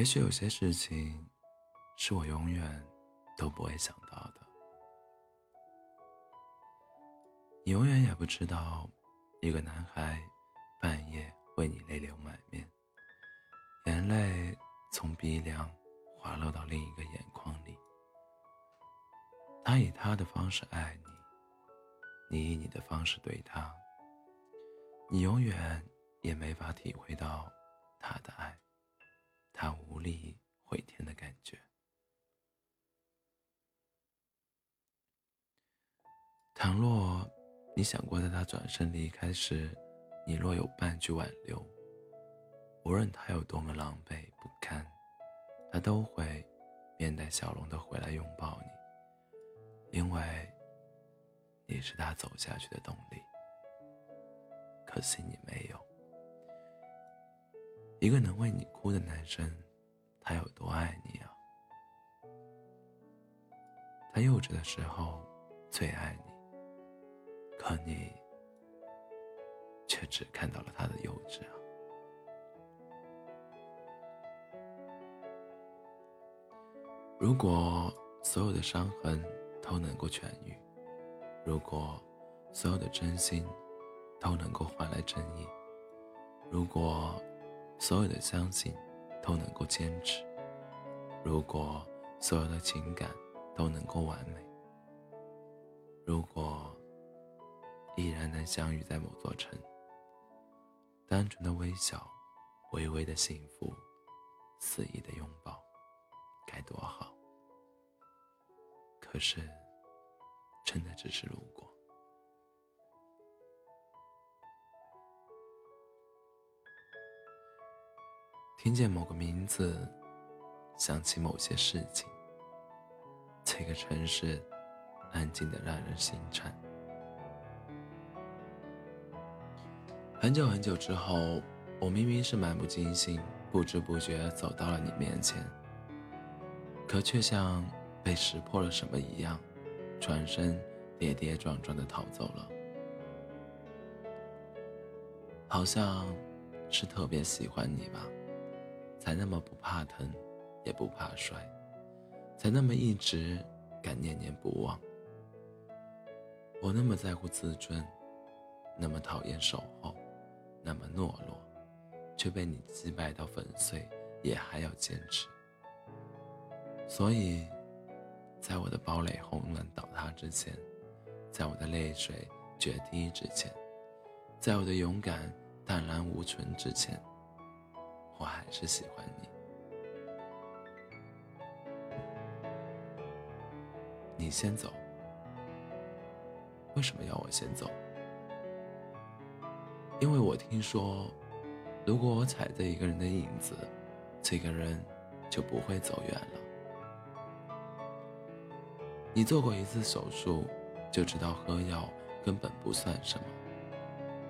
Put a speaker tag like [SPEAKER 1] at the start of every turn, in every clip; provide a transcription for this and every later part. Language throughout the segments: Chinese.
[SPEAKER 1] 也许有些事情，是我永远都不会想到的。你永远也不知道，一个男孩半夜为你泪流满面，眼泪从鼻梁滑落到另一个眼眶里。他以他的方式爱你，你以你的方式对他。你永远也没法体会到他的爱，他无力回天的感觉。倘若你想过在他转身离开时，你若有半句挽留，无论他有多么狼狈不堪，他都会面带笑容的回来拥抱你，因为你是他走下去的动力。可惜你没有一个能为你哭的男生，他有多爱你啊？他幼稚的时候最爱你，可你却只看到了他的幼稚啊！如果所有的伤痕都能够痊愈，如果所有的真心……都能够换来正义。如果所有的相信都能够坚持，如果所有的情感都能够完美，如果依然能相遇在某座城，单纯的微笑，微微的幸福，肆意的拥抱，该多好。可是，真的只是路过。听见某个名字，想起某些事情。这个城市安静的让人心颤。很久很久之后，我明明是漫不经心、不知不觉走到了你面前，可却像被识破了什么一样，转身跌跌撞撞的逃走了。好像是特别喜欢你吧。才那么不怕疼，也不怕摔，才那么一直敢念念不忘。我那么在乎自尊，那么讨厌守候，那么懦弱，却被你击败到粉碎，也还要坚持。所以，在我的堡垒轰然倒塌之前，在我的泪水决堤之前，在我的勇敢淡然无存之前。我还是喜欢你，你先走。为什么要我先走？因为我听说，如果我踩着一个人的影子，这个人就不会走远了。你做过一次手术，就知道喝药根本不算什么；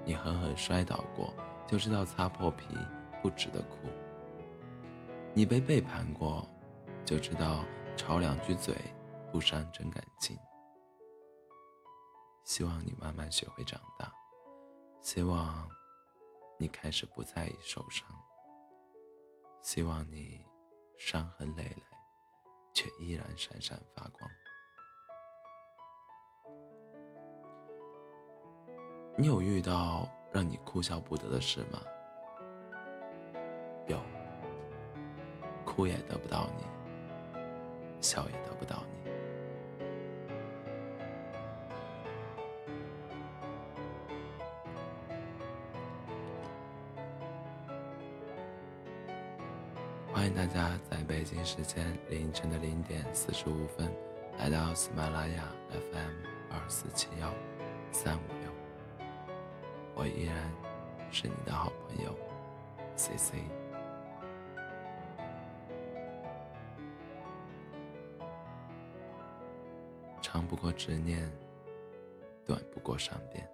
[SPEAKER 1] 你狠狠摔倒过，就知道擦破皮。不值得哭。你被背叛过，就知道吵两句嘴不伤真感情。希望你慢慢学会长大，希望你开始不在意受伤，希望你伤痕累累，却依然闪闪发光。你有遇到让你哭笑不得的事吗？哭也得不到你，笑也得不到你。欢迎大家在北京时间凌晨的零点四十五分来到喜马拉雅 FM 二四七幺三五六，我依然是你的好朋友 C C。长不过执念，短不过善变。